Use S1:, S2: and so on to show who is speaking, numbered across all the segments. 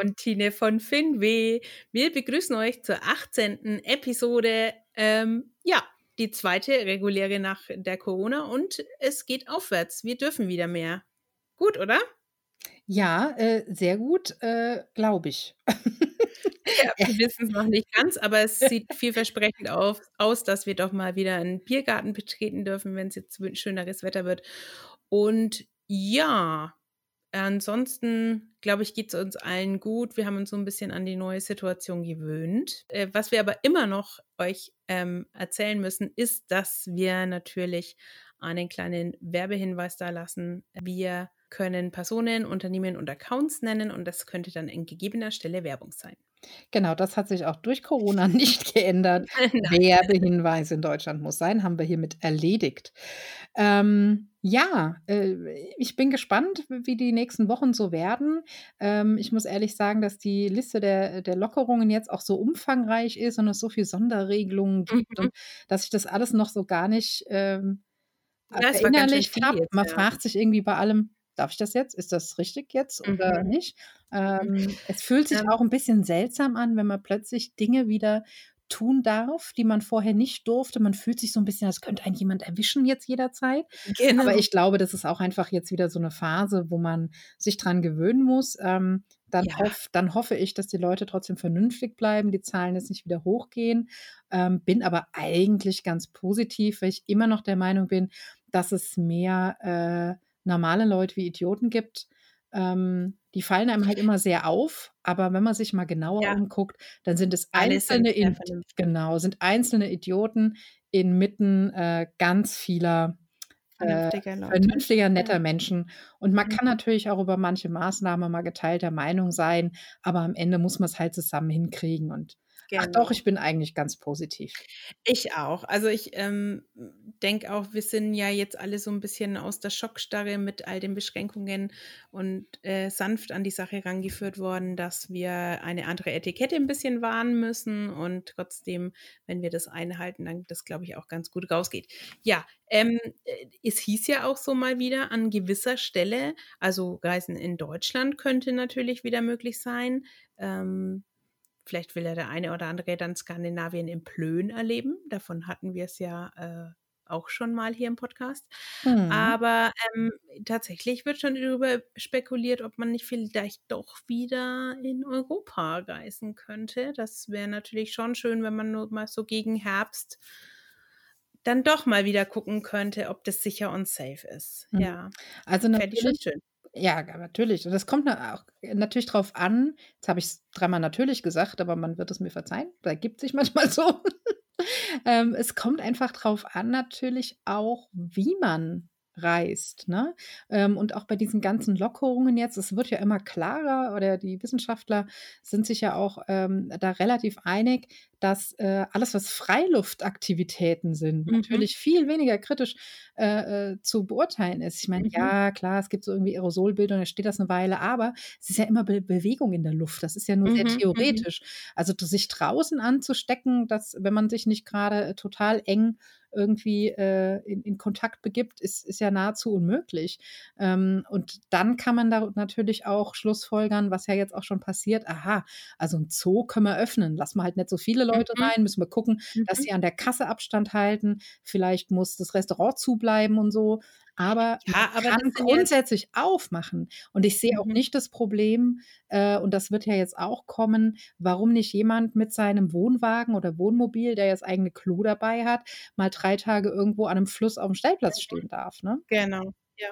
S1: und Tine von Finweh. Wir begrüßen euch zur 18. Episode. Ähm, ja, die zweite reguläre nach der Corona und es geht aufwärts. Wir dürfen wieder mehr. Gut, oder?
S2: Ja, äh, sehr gut, äh, glaube ich.
S1: Ja, wir wissen es noch nicht ganz, aber es sieht vielversprechend auf, aus, dass wir doch mal wieder einen Biergarten betreten dürfen, wenn es jetzt schöneres Wetter wird. Und ja, Ansonsten, glaube ich, geht es uns allen gut. Wir haben uns so ein bisschen an die neue Situation gewöhnt. Äh, was wir aber immer noch euch ähm, erzählen müssen, ist, dass wir natürlich einen kleinen Werbehinweis da lassen. Wir können Personen, Unternehmen und Accounts nennen und das könnte dann in gegebener Stelle Werbung sein.
S2: Genau, das hat sich auch durch Corona nicht geändert. Werbehinweis in Deutschland muss sein, haben wir hiermit erledigt. Ähm, ja, äh, ich bin gespannt, wie die nächsten Wochen so werden. Ähm, ich muss ehrlich sagen, dass die Liste der, der Lockerungen jetzt auch so umfangreich ist und es so viele Sonderregelungen gibt mhm. und dass ich das alles noch so gar nicht ähm, ja, verinnerlicht habe. Man ja. fragt sich irgendwie bei allem, darf ich das jetzt? Ist das richtig jetzt oder mhm. nicht? Mhm. Ähm, es fühlt sich auch ein bisschen seltsam an, wenn man plötzlich Dinge wieder tun darf, die man vorher nicht durfte. Man fühlt sich so ein bisschen, als könnte einen jemand erwischen jetzt jederzeit. Genau. Aber ich glaube, das ist auch einfach jetzt wieder so eine Phase, wo man sich dran gewöhnen muss. Ähm, dann, ja. hoff, dann hoffe ich, dass die Leute trotzdem vernünftig bleiben, die Zahlen jetzt nicht wieder hochgehen. Ähm, bin aber eigentlich ganz positiv, weil ich immer noch der Meinung bin, dass es mehr äh, normale Leute wie Idioten gibt. Ähm, die fallen einem halt immer sehr auf, aber wenn man sich mal genauer ja. umguckt, dann sind es einzelne, sind genau, sind einzelne Idioten inmitten äh, ganz vieler äh, vernünftiger, netter Menschen. Und man kann mhm. natürlich auch über manche Maßnahmen mal geteilter Meinung sein, aber am Ende muss man es halt zusammen hinkriegen. Und Ach doch, ich bin eigentlich ganz positiv.
S1: Ich auch. Also ich ähm, denke auch, wir sind ja jetzt alle so ein bisschen aus der Schockstarre mit all den Beschränkungen und äh, sanft an die Sache rangeführt worden, dass wir eine andere Etikette ein bisschen wahren müssen und trotzdem, wenn wir das einhalten, dann das, glaube ich, auch ganz gut rausgeht. Ja, ähm, äh, es hieß ja auch so mal wieder an gewisser Stelle, also Reisen in Deutschland könnte natürlich wieder möglich sein. Ähm, Vielleicht will ja der eine oder andere dann Skandinavien im Plön erleben. Davon hatten wir es ja äh, auch schon mal hier im Podcast. Mhm. Aber ähm, tatsächlich wird schon darüber spekuliert, ob man nicht vielleicht doch wieder in Europa reisen könnte. Das wäre natürlich schon schön, wenn man nur mal so gegen Herbst dann doch mal wieder gucken könnte, ob das sicher und safe ist. Mhm. Ja.
S2: Also natürlich, schön. Ja, natürlich. Und das kommt auch natürlich drauf an. Jetzt habe ich es dreimal natürlich gesagt, aber man wird es mir verzeihen. Da gibt sich manchmal so. ähm, es kommt einfach drauf an, natürlich auch, wie man reist. Ne? Ähm, und auch bei diesen ganzen Lockerungen jetzt, es wird ja immer klarer, oder die Wissenschaftler sind sich ja auch ähm, da relativ einig, dass äh, alles, was Freiluftaktivitäten sind, mhm. natürlich viel weniger kritisch äh, äh, zu beurteilen ist. Ich meine, mhm. ja, klar, es gibt so irgendwie Aerosolbildung, da steht das eine Weile, aber es ist ja immer Be Bewegung in der Luft. Das ist ja nur mhm. sehr mhm. theoretisch. Also sich draußen anzustecken, dass, wenn man sich nicht gerade total eng irgendwie äh, in, in, Kontakt begibt, ist, ist ja nahezu unmöglich. Ähm, und dann kann man da natürlich auch Schlussfolgern, was ja jetzt auch schon passiert, aha, also ein Zoo können wir öffnen, lassen wir halt nicht so viele Leute mhm. rein, müssen wir gucken, mhm. dass sie an der Kasse Abstand halten, vielleicht muss das Restaurant zubleiben und so. Aber ja, aber kann grundsätzlich aufmachen. Und ich sehe auch mhm. nicht das Problem, äh, und das wird ja jetzt auch kommen, warum nicht jemand mit seinem Wohnwagen oder Wohnmobil, der jetzt eigene Klo dabei hat, mal drei Tage irgendwo an einem Fluss auf dem Stellplatz stehen darf. Ne?
S1: Genau. Ja.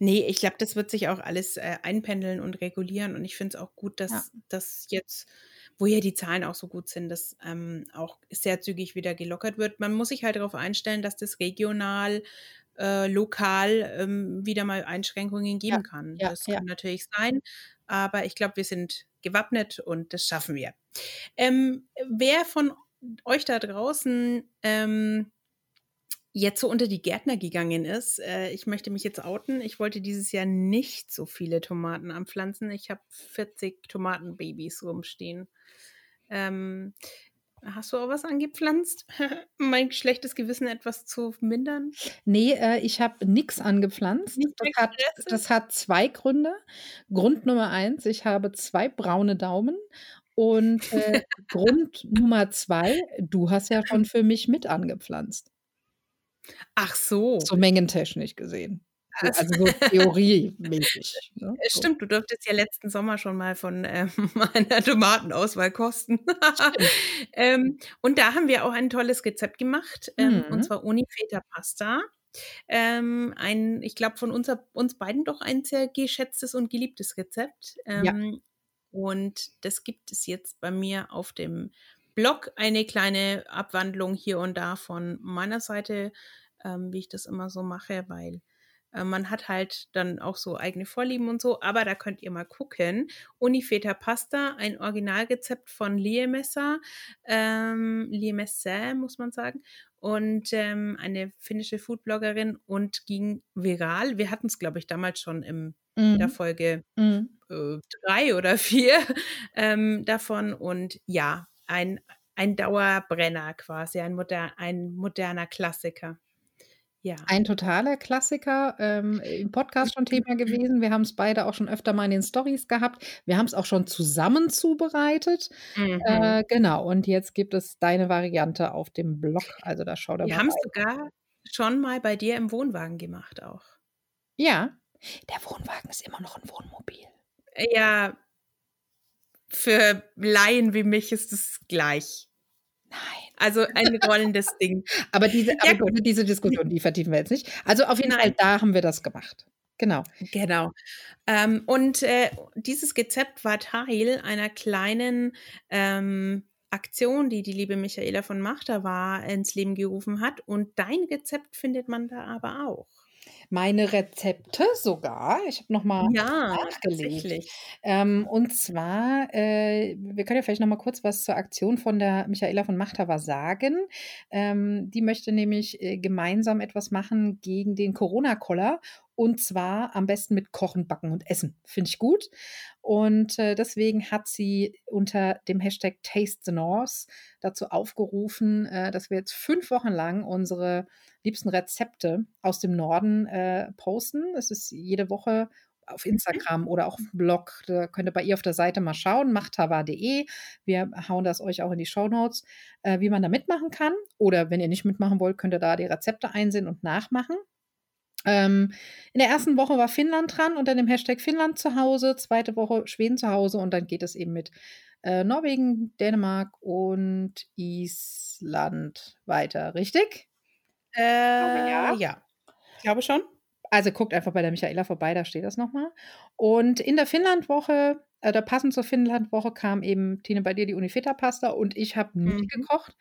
S1: Nee, ich glaube, das wird sich auch alles äh, einpendeln und regulieren. Und ich finde es auch gut, dass ja. das jetzt wo ja die Zahlen auch so gut sind, dass ähm, auch sehr zügig wieder gelockert wird. Man muss sich halt darauf einstellen, dass das regional äh, lokal ähm, wieder mal Einschränkungen geben
S2: Ja,
S1: kann.
S2: ja,
S1: Das
S2: ja.
S1: kann natürlich sein, aber ich glaube, wir sind gewappnet und das schaffen wir. Ähm, wer von euch da draußen ähm, jetzt so unter die Gärtner gegangen ist, äh, ich möchte mich jetzt outen. Ich wollte dieses Jahr nicht so viele Tomaten anpflanzen. Ich habe 40 Tomatenbabys rumstehen. Ähm, hast du auch was angepflanzt? mein schlechtes Gewissen etwas zu mindern?
S2: Nee, äh, ich habe nix angepflanzt.
S1: Nicht
S2: Das hat, das hat zwei Gründe. Grund Nummer eins, ich habe zwei braune Daumen. Und äh, Grund Nummer zwei, du hast ja schon für mich mit angepflanzt.
S1: Ach so.
S2: So mengentechnisch gesehen. So,
S1: Also-
S2: also so theoriemäßig. Ne?
S1: Äh. Stimmt, du durftest ja letzten Sommer schon mal von ähm, meiner Tomatenauswahl kosten. ähm, und da haben wir auch ein tolles Rezept gemacht, ähm,
S2: Mhm.
S1: und zwar Unifeta Pasta. Ähm, ein, ich glaube, von unser, uns beiden doch ein sehr geschätztes und geliebtes Rezept.
S2: Ja.
S1: Ähm, Und das gibt es jetzt bei mir auf dem Blog. Eine kleine Abwandlung hier und da von meiner Seite, ähm, wie ich das immer so mache, weil äh, man hat halt dann auch so eigene Vorlieben und so, aber da könnt ihr mal gucken. Unifeta Pasta, ein Originalrezept von Liemessa, ähm, Liemessa muss man sagen, und ähm, eine finnische Foodbloggerin und ging viral. Wir hatten es, glaube ich, damals schon im, in der
S2: Mhm.
S1: Folge
S2: Mhm.
S1: äh, drei oder vier ähm, davon und ja, ein, ein Dauerbrenner quasi, ein, moder ein moderner Klassiker. Ja.
S2: Ein totaler Klassiker, ähm, im Podcast schon Thema gewesen. Wir haben es beide auch schon öfter mal in den Stories gehabt. Wir haben es auch schon zusammen zubereitet.
S1: Mhm.
S2: Äh, genau, und jetzt gibt es deine Variante auf dem Blog. Also da schau da
S1: Wir haben es sogar schon mal bei dir im Wohnwagen gemacht auch.
S2: Ja, der Wohnwagen ist immer noch ein Wohnmobil.
S1: Ja, für Laien wie mich ist es gleich.
S2: Nein.
S1: Also ein rollendes Ding.
S2: Aber diese,
S1: Ja,
S2: aber diese Diskussion, die vertiefen wir jetzt nicht. Also auf jeden Fall, da haben wir das gemacht. Genau.
S1: Genau. Ähm, und äh, dieses Rezept war Teil einer kleinen ähm, Aktion, die die liebe Michaela von Machter war ins Leben gerufen hat. Und dein Rezept findet man da aber auch.
S2: Meine Rezepte sogar. Ich habe nochmal
S1: Ja,
S2: nachgelegt. Ähm, und zwar, äh, wir können ja vielleicht noch mal kurz was zur Aktion von der Michaela von Machthaber sagen. Ähm, die möchte nämlich äh, gemeinsam etwas machen gegen den Corona-Koller. Und zwar am besten mit Kochen, Backen und Essen. Finde ich gut. Und äh, deswegen hat sie unter dem Hashtag Taste the North dazu aufgerufen, äh, dass wir jetzt fünf Wochen lang unsere liebsten Rezepte aus dem Norden äh, posten. Es ist jede Woche auf Instagram oder auch auf dem Blog. Da könnt ihr bei ihr auf der Seite mal schauen, machtava.de. Wir hauen das euch auch in die Show Notes, äh, wie man da mitmachen kann. Oder wenn ihr nicht mitmachen wollt, könnt ihr da die Rezepte einsehen und nachmachen. Ähm, in der ersten Woche war Finnland dran unter dem Hashtag Finnland zu Hause, zweite Woche Schweden zu Hause und dann geht es eben mit äh, Norwegen, Dänemark und Island weiter, richtig?
S1: Äh,
S2: ja.
S1: ja. Ich glaube schon.
S2: Also guckt einfach bei der Michaela vorbei, da steht das nochmal. Und in der Finnlandwoche, äh, da passend zur Finnlandwoche kam eben Tine bei dir die Unifeta-Pasta und ich habe nicht
S1: Mhm.
S2: gekocht.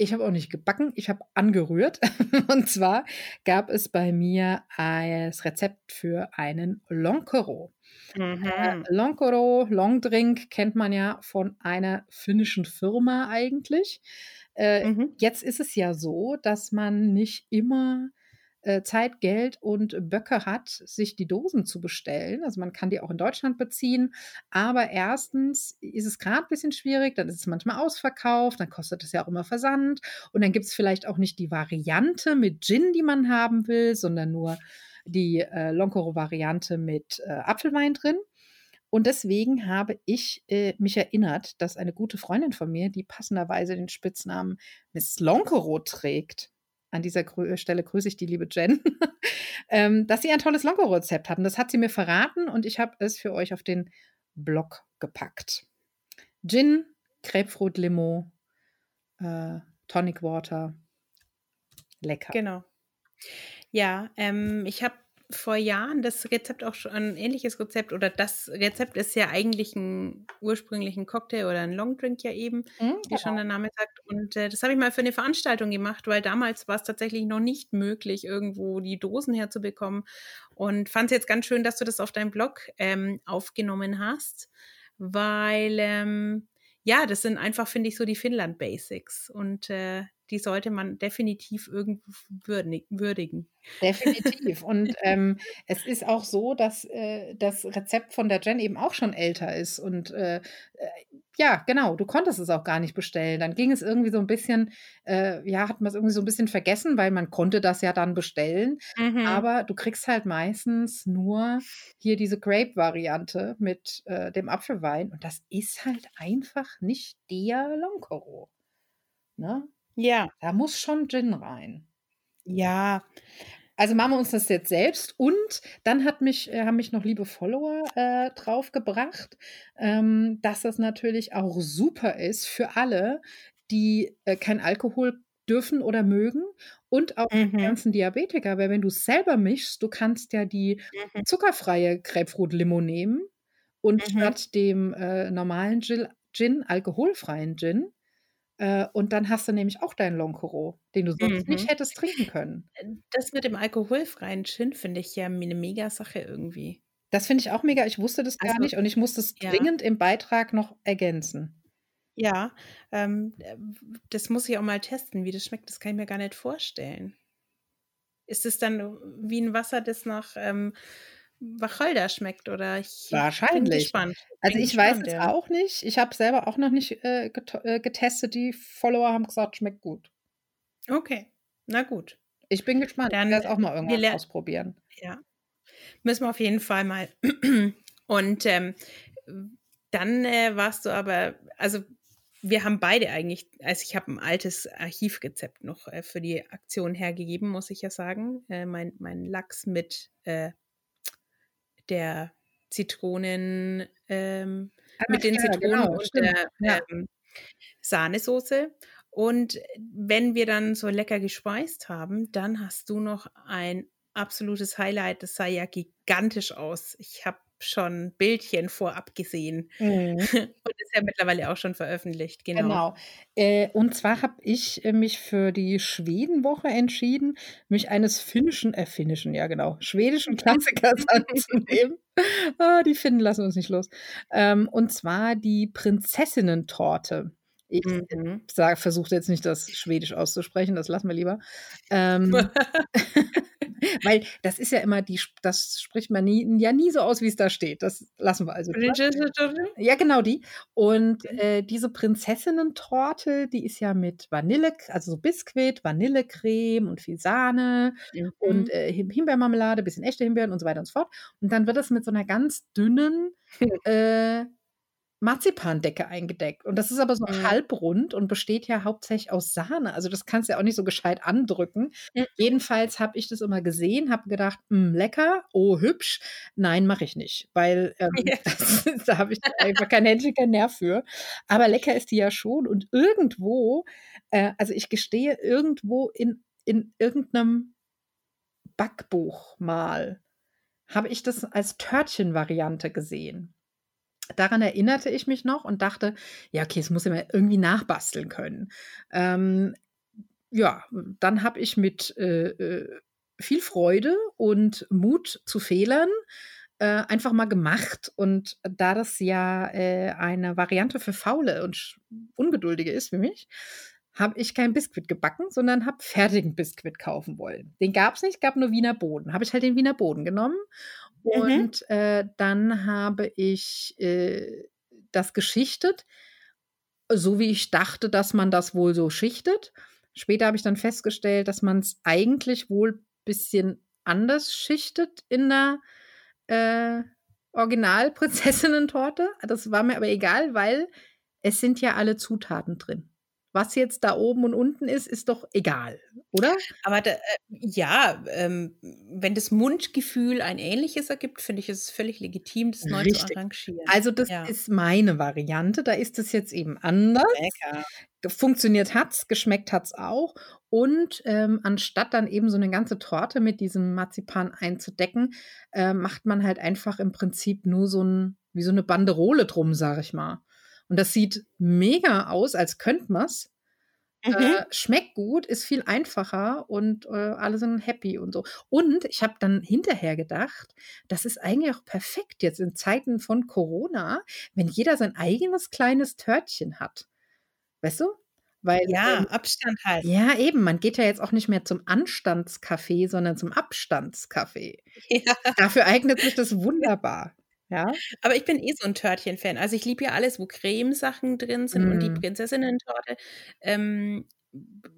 S2: Ich habe auch nicht gebacken, ich habe angerührt. und zwar gab es bei mir das Rezept für einen Lonkero. Äh,
S1: Mhm.
S2: Lonkero, Longdrink kennt man ja von einer finnischen Firma eigentlich. Äh,
S1: Mhm.
S2: Jetzt ist es ja so, dass man nicht immer äh, Zeit, Geld und Böcke hat, sich die Dosen zu bestellen. Also man kann die auch in Deutschland beziehen. Aber erstens ist es gerade ein bisschen schwierig, dann ist es manchmal ausverkauft, dann kostet es ja auch immer Versand. Und dann gibt es vielleicht auch nicht die Variante mit Gin, die man haben will, sondern nur die äh, Lonkero-Variante mit äh, Apfelwein drin. Und deswegen habe ich äh, mich erinnert, dass eine gute Freundin von mir, die passenderweise den Spitznamen Miss Lonkero trägt, an dieser Grö Stelle grüße ich die liebe Jen, ähm, dass sie ein tolles Lonkero-Rezept hat. Und das hat sie mir verraten und ich habe es für euch auf den Blog gepackt. Gin, Grapefruit Limo, äh, Tonic Water. Lecker.
S1: Genau. Ja, ähm, ich habe vor Jahren das Rezept auch schon ein ähnliches Rezept oder das Rezept ist ja eigentlich ein ursprünglichen Cocktail oder ein Longdrink ja eben, mhm, wie genau. schon der Name sagt. Und äh, das habe ich mal für eine Veranstaltung gemacht, weil damals war es tatsächlich noch nicht möglich, irgendwo die Dosen herzubekommen. Und fand es jetzt ganz schön, dass du das auf deinem Blog ähm, aufgenommen hast, weil ähm, ja, das sind einfach, finde ich, so die Finnland-Basics. Und äh, die sollte man definitiv irgendwo würdigen.
S2: Definitiv. Und ähm, es ist auch so, dass äh, das Rezept von der Jen eben auch schon älter ist. Und äh, äh, ja, genau, du konntest es auch gar nicht bestellen. Dann ging es irgendwie so ein bisschen, äh, ja, hat man es irgendwie so ein bisschen vergessen, weil man konnte das ja dann bestellen. Mhm. Aber du kriegst halt meistens nur hier diese Grape-Variante mit äh, dem Apfelwein. Und das ist halt einfach nicht der Longcoro. Ne?
S1: Ja.
S2: Da muss schon Gin rein.
S1: Ja.
S2: Also machen wir uns das jetzt selbst und dann hat mich, äh, haben mich noch liebe Follower äh, draufgebracht, ähm, dass das natürlich auch super ist für alle, die äh, kein Alkohol dürfen oder mögen und auch mhm. die ganzen Diabetiker, weil wenn du es selber mischst, du kannst ja die mhm. zuckerfreie Grapefruit-Limo nehmen und mhm. statt dem äh, normalen Gin, Gin alkoholfreien Gin und dann hast du nämlich auch deinen Longcoro, den du sonst mhm. nicht hättest trinken können.
S1: Äh, das mit dem alkoholfreien Gin finde ich ja eine mega Sache irgendwie.
S2: Das finde ich auch mega. Ich wusste das gar also, nicht und ich musste es ja. dringend im Beitrag noch ergänzen.
S1: Ja, ähm, äh, das muss ich auch mal testen. Wie das schmeckt, das kann ich mir gar nicht vorstellen. Ist es dann wie ein Wasser, das nach ähm, Wacholder schmeckt oder ich
S2: Wahrscheinlich. Gespannt. Also ich gespannt, weiß es ja. auch nicht. Ich habe selber auch noch nicht äh, äh, getestet. Die Follower haben gesagt, schmeckt gut.
S1: Okay, na gut.
S2: Ich bin gespannt. Dann es auch mal irgendwann ausprobieren.
S1: Ja, müssen wir auf jeden Fall mal. Und ähm, dann äh, warst du aber, also wir haben beide eigentlich, also ich habe ein altes Archivrezept noch äh, für die Aktion hergegeben, muss ich ja sagen. Äh, mein, mein Lachs mit äh, der Zitronen, ähm, ah, mit den ja, Zitronen genau, und der ja. ähm, Sahnesoße. Und wenn wir dann so lecker gespeist haben, dann hast du noch ein absolutes Highlight. Das sah ja gigantisch aus. Ich habe schon Bildchen vorab gesehen mhm. und ist ja mittlerweile auch schon veröffentlicht. Genau. genau.
S2: Äh, und zwar habe ich äh, mich für die Schwedenwoche entschieden, mich eines finnischen, äh, finnischen, ja genau, schwedischen Klassikers anzunehmen. Ah, die Finnen lassen uns nicht los. Ähm, und zwar die Prinzessinnen-Torte. Ich mhm. versuche jetzt nicht das Schwedisch auszusprechen, das lassen wir lieber. Ähm, weil das ist ja immer die, das spricht man nie, ja nie so aus, wie es da steht. Das lassen wir also. Ja, genau die. Und äh, diese Prinzessinnen-Torte, die ist ja mit Vanille, also so Biskuit, Vanillecreme und viel Sahne mhm. und äh, Himbeermarmelade, bisschen echte Himbeeren und so weiter und so fort. Und dann wird das mit so einer ganz dünnen äh, Marzipandecke eingedeckt. Und das ist aber so mhm. halbrund und besteht ja hauptsächlich aus Sahne. Also das kannst du ja auch nicht so gescheit andrücken. Mhm. Jedenfalls habe ich das immer gesehen, habe gedacht, hm, lecker, oh hübsch. Nein, mache ich nicht, weil ähm, ja. das, da habe ich einfach kein Händchen, kein Nerv für. Aber lecker ist die ja schon. Und irgendwo, äh, also ich gestehe, irgendwo in, in irgendeinem Backbuch mal habe ich das als Törtchen-Variante gesehen. Daran erinnerte ich mich noch und dachte, ja, okay, es muss mal irgendwie nachbasteln können. Ähm, ja, dann habe ich mit äh, äh, viel Freude und Mut zu Fehlern äh, einfach mal gemacht. Und da das ja äh, eine Variante für Faule und Ungeduldige ist wie mich, habe ich kein Biskuit gebacken, sondern habe fertigen Biskuit kaufen wollen. Den gab es nicht, gab nur Wiener Boden. Habe ich halt den Wiener Boden genommen Mhm. Und äh, dann habe ich äh, das geschichtet, so wie ich dachte, dass man das wohl so schichtet. Später habe ich dann festgestellt, dass man es eigentlich wohl ein bisschen anders schichtet in der äh, Original-Prinzessinnen-Torte. Das war mir aber egal, weil es sind ja alle Zutaten drin. Was jetzt da oben und unten ist, ist doch egal, oder?
S1: Aber da, äh, ja, ähm, wenn das Mundgefühl ein ähnliches ergibt, finde ich es völlig legitim, das neu zu arrangieren.
S2: Also das
S1: Ja.
S2: ist meine Variante. Da ist es jetzt eben anders.
S1: Lecker.
S2: Funktioniert hat's, geschmeckt hat's auch. Und ähm, anstatt dann eben so eine ganze Torte mit diesem Marzipan einzudecken, äh, macht man halt einfach im Prinzip nur so ein, wie so eine Banderole drum, sag ich mal. Und das sieht mega aus, als könnte man's.
S1: Mhm.
S2: Äh, schmeckt gut, ist viel einfacher und äh, alle sind happy und so. Und ich habe dann hinterher gedacht, das ist eigentlich auch perfekt jetzt in Zeiten von Corona, wenn jeder sein eigenes kleines Törtchen hat. Weißt du? Weil,
S1: Ja,
S2: ähm,
S1: Abstand halten.
S2: ja, eben, man geht ja jetzt auch nicht mehr zum Anstandskaffee, sondern zum Abstandskaffee.
S1: Ja.
S2: Dafür eignet sich das wunderbar. Ja.
S1: Aber ich bin eh so ein Törtchen-Fan. Also ich liebe ja alles, wo Cremesachen drin sind und die
S2: Mm.
S1: Prinzessinnen-Torte. Ähm,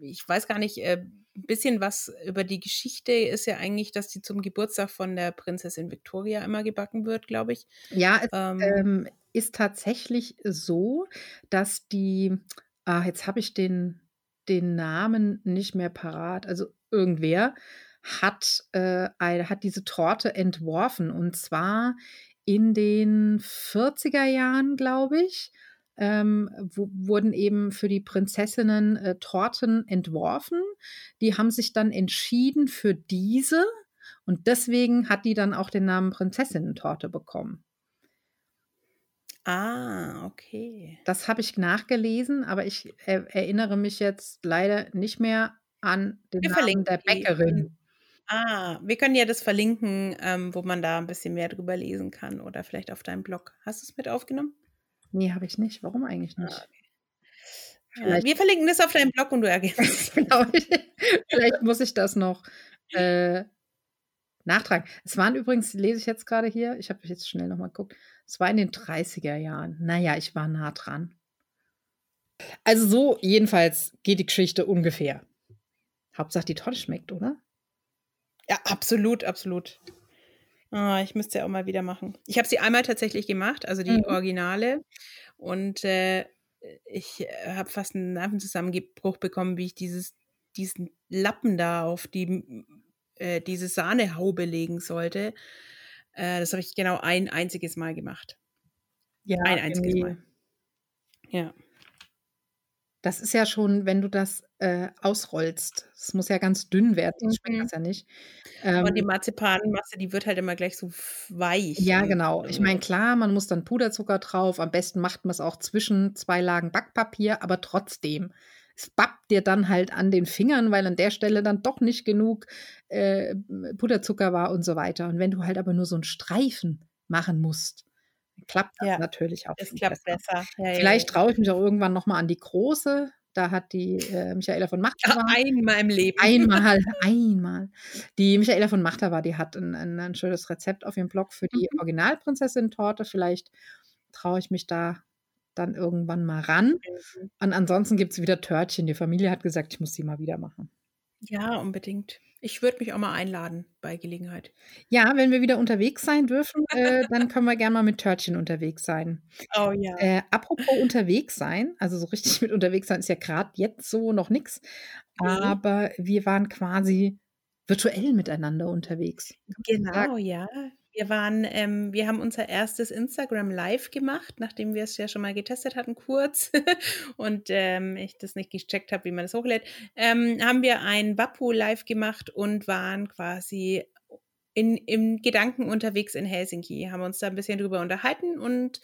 S1: ich weiß gar nicht, äh, ein bisschen was über die Geschichte ist ja eigentlich, dass die zum Geburtstag von der Prinzessin Victoria immer gebacken wird, glaube ich.
S2: Ja, es
S1: Ähm,
S2: ähm, ist tatsächlich so, dass die, ah, jetzt habe ich den, den Namen nicht mehr parat, also irgendwer hat, äh, hat diese Torte entworfen und zwar in den 40er Jahren, glaube ich. Ähm, wurden eben für die Prinzessinnen äh, Torten entworfen. Die haben sich dann entschieden für diese und deswegen hat die dann auch den Namen Prinzessinnen-Torte bekommen.
S1: ah, okay.
S2: Das habe ich nachgelesen, aber ich er erinnere mich jetzt leider nicht mehr an den
S1: Wir
S2: Namen der
S1: die
S2: Bäckerin.
S1: Ah, wir können ja das verlinken, ähm, wo man da ein bisschen mehr drüber lesen kann oder vielleicht auf deinem Blog. Hast du es mit aufgenommen?
S2: Ne, habe ich nicht. Warum eigentlich
S1: Ah,
S2: nicht?
S1: okay. Ja, wir verlinken das auf deinem Blog und du ergänzt es.
S2: genau. Vielleicht muss ich das noch, äh, nachtragen. Es waren übrigens lese ich jetzt gerade hier ich habe jetzt schnell noch mal geguckt, es war in den 30er Jahren. Na ja, ich war nah dran. Also so jedenfalls geht die Geschichte ungefähr. Hauptsache die Torte schmeckt, oder?
S1: Ja, absolut, absolut. Ah, ich müsste ja auch mal wieder machen. Ich habe sie einmal tatsächlich gemacht, also die
S2: Mhm.
S1: Originale. Und äh, ich äh, habe fast einen Nervenzusammenbruch bekommen, wie ich dieses, diesen Lappen da auf die, äh, diese Sahnehaube legen sollte. Äh, das habe ich genau ein einziges Mal gemacht.
S2: Ja,
S1: Ein einziges. Mal. Ja.
S2: Das ist ja schon, wenn du das, äh, ausrollst. Es muss ja ganz dünn werden, sonst schmeckt
S1: Mhm.
S2: das ja nicht.
S1: Und die
S2: Ähm
S1: Marzipanmasse, die wird halt immer gleich so weich
S2: Ja, genau. Ich
S1: äh
S2: meine, klar, man muss dann Puderzucker drauf. Am besten macht man es auch zwischen 2 Lagen Backpapier, aber trotzdem, es bappt dir dann halt an den Fingern, weil an der Stelle dann doch nicht genug, äh, Puderzucker war und so weiter. Und wenn du halt aber nur so 'n Streifen machen musst, klappt das
S1: Ja,
S2: natürlich auch
S1: es klappt
S2: besser.
S1: besser. Ja,
S2: Vielleicht traue ich mich auch irgendwann noch mal an die große. Da hat die, äh, Michaela von Machthaber
S1: Einmal im Leben.
S2: einmal, einmal. Die Michaela von Machthaber, die hat 'n 'n 'n schönes Rezept auf ihrem Blog für die
S1: Mhm.
S2: Original-Prinzessin-Torte. Vielleicht traue ich mich da dann irgendwann mal ran.
S1: Mhm.
S2: Und ansonsten gibt's wieder Törtchen. Die Familie hat gesagt, ich muss die mal wieder machen.
S1: Ja, unbedingt. Ich würde mich auch mal einladen bei Gelegenheit.
S2: Ja, wenn wir wieder unterwegs sein dürfen, äh, dann können wir gern mal mit Törtchen unterwegs sein.
S1: Oh ja.
S2: Äh, apropos unterwegs sein, also so richtig mit unterwegs sein ist ja grad jetzt so noch nix,
S1: Ne.
S2: aber wir waren quasi virtuell miteinander unterwegs.
S1: Genau, ja. Wir waren ähm, wir haben unser erstes Instagram Live gemacht, nachdem wir es ja schon mal getestet hatten kurz. Und, ähm, ich das nicht gecheckt habe, wie man das hochlädt, ähm, haben wir ein Wappo Live gemacht und waren quasi in im Gedanken unterwegs in Helsinki, haben uns da 'n bisschen drüber unterhalten und,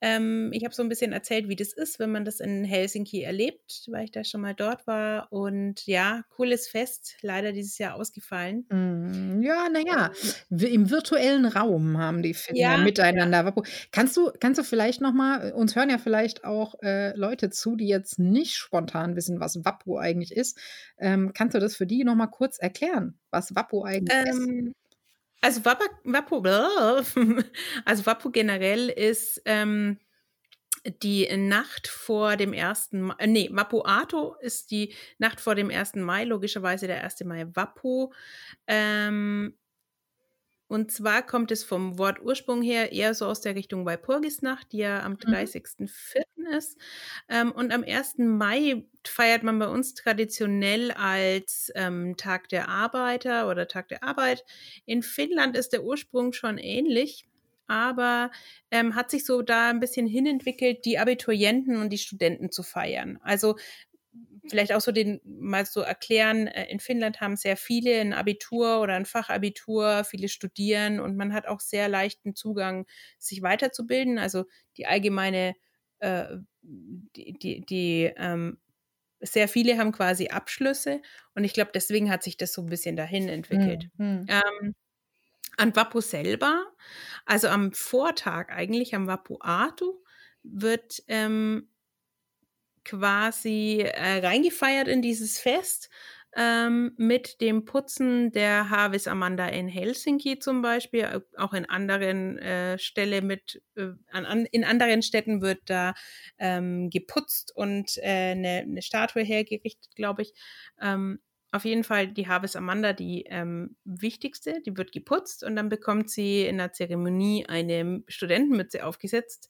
S1: ähm, ich habe so 'n bisschen erzählt, wie das ist, wenn man das in Helsinki erlebt, weil ich da schon mal dort war und ja, cooles Fest, leider dieses Jahr ausgefallen.
S2: Hm, ja, na ja,
S1: Ähm
S2: im virtuellen Raum haben die Finder
S1: Ja, ja.
S2: miteinander Wappo kannst du kannst du vielleicht noch mal uns hören ja vielleicht auch, äh, Leute zu, die jetzt nicht spontan wissen, was Wappo eigentlich ist. Ähm, kannst du das für die noch mal kurz erklären, was Wappo eigentlich ist?
S1: Also Wappo also Wappo generell ist, ähm, die Nacht vor dem 1. Ma äh, ne, Wappuato ist die Nacht vor dem 1. Mai, logischerweise der 1. Mai Wappo. Ähm und zwar kommt es vom Wortursprung her eher so aus der Richtung Walpurgisnacht, die ja am
S2: Mhm.
S1: 30.04. Studenten ist. Ähm, und am 1. Mai feiert man bei uns traditionell als ähm, Tag der Arbeiter oder Tag der Arbeit. In Finnland ist der Ursprung schon ähnlich aber ähm, hat sich so da ein bisschen hinentwickelt, die Abiturienten und die Studenten zu feiern. Also vielleicht auch so den mal so erklären, äh, in Finnland haben sehr viele ein Abitur oder ein Fachabitur, viele studieren und man hat auch sehr leichten Zugang, sich weiterzubilden. Also die allgemeine, äh, die, die, die ähm, sehr viele haben quasi Abschlüsse und ich glaube, deswegen hat sich das so ein bisschen dahin entwickelt. Mhm. Ähm, an Wapu selber, also am Vortag eigentlich, am Wapu Atu, wird ähm, quasi äh, reingefeiert in dieses Fest ähm, mit dem Putzen der Havis Amanda in Helsinki zum Beispiel, auch in anderen äh, Ställe mit, äh, an, in anderen Städten wird da ähm, geputzt und eine äh, ne Statue hergerichtet, glaube ich. Ähm, auf jeden Fall die Havis Amanda die ähm, wichtigste, die wird geputzt und dann bekommt sie in der Zeremonie eine Studentenmütze aufgesetzt,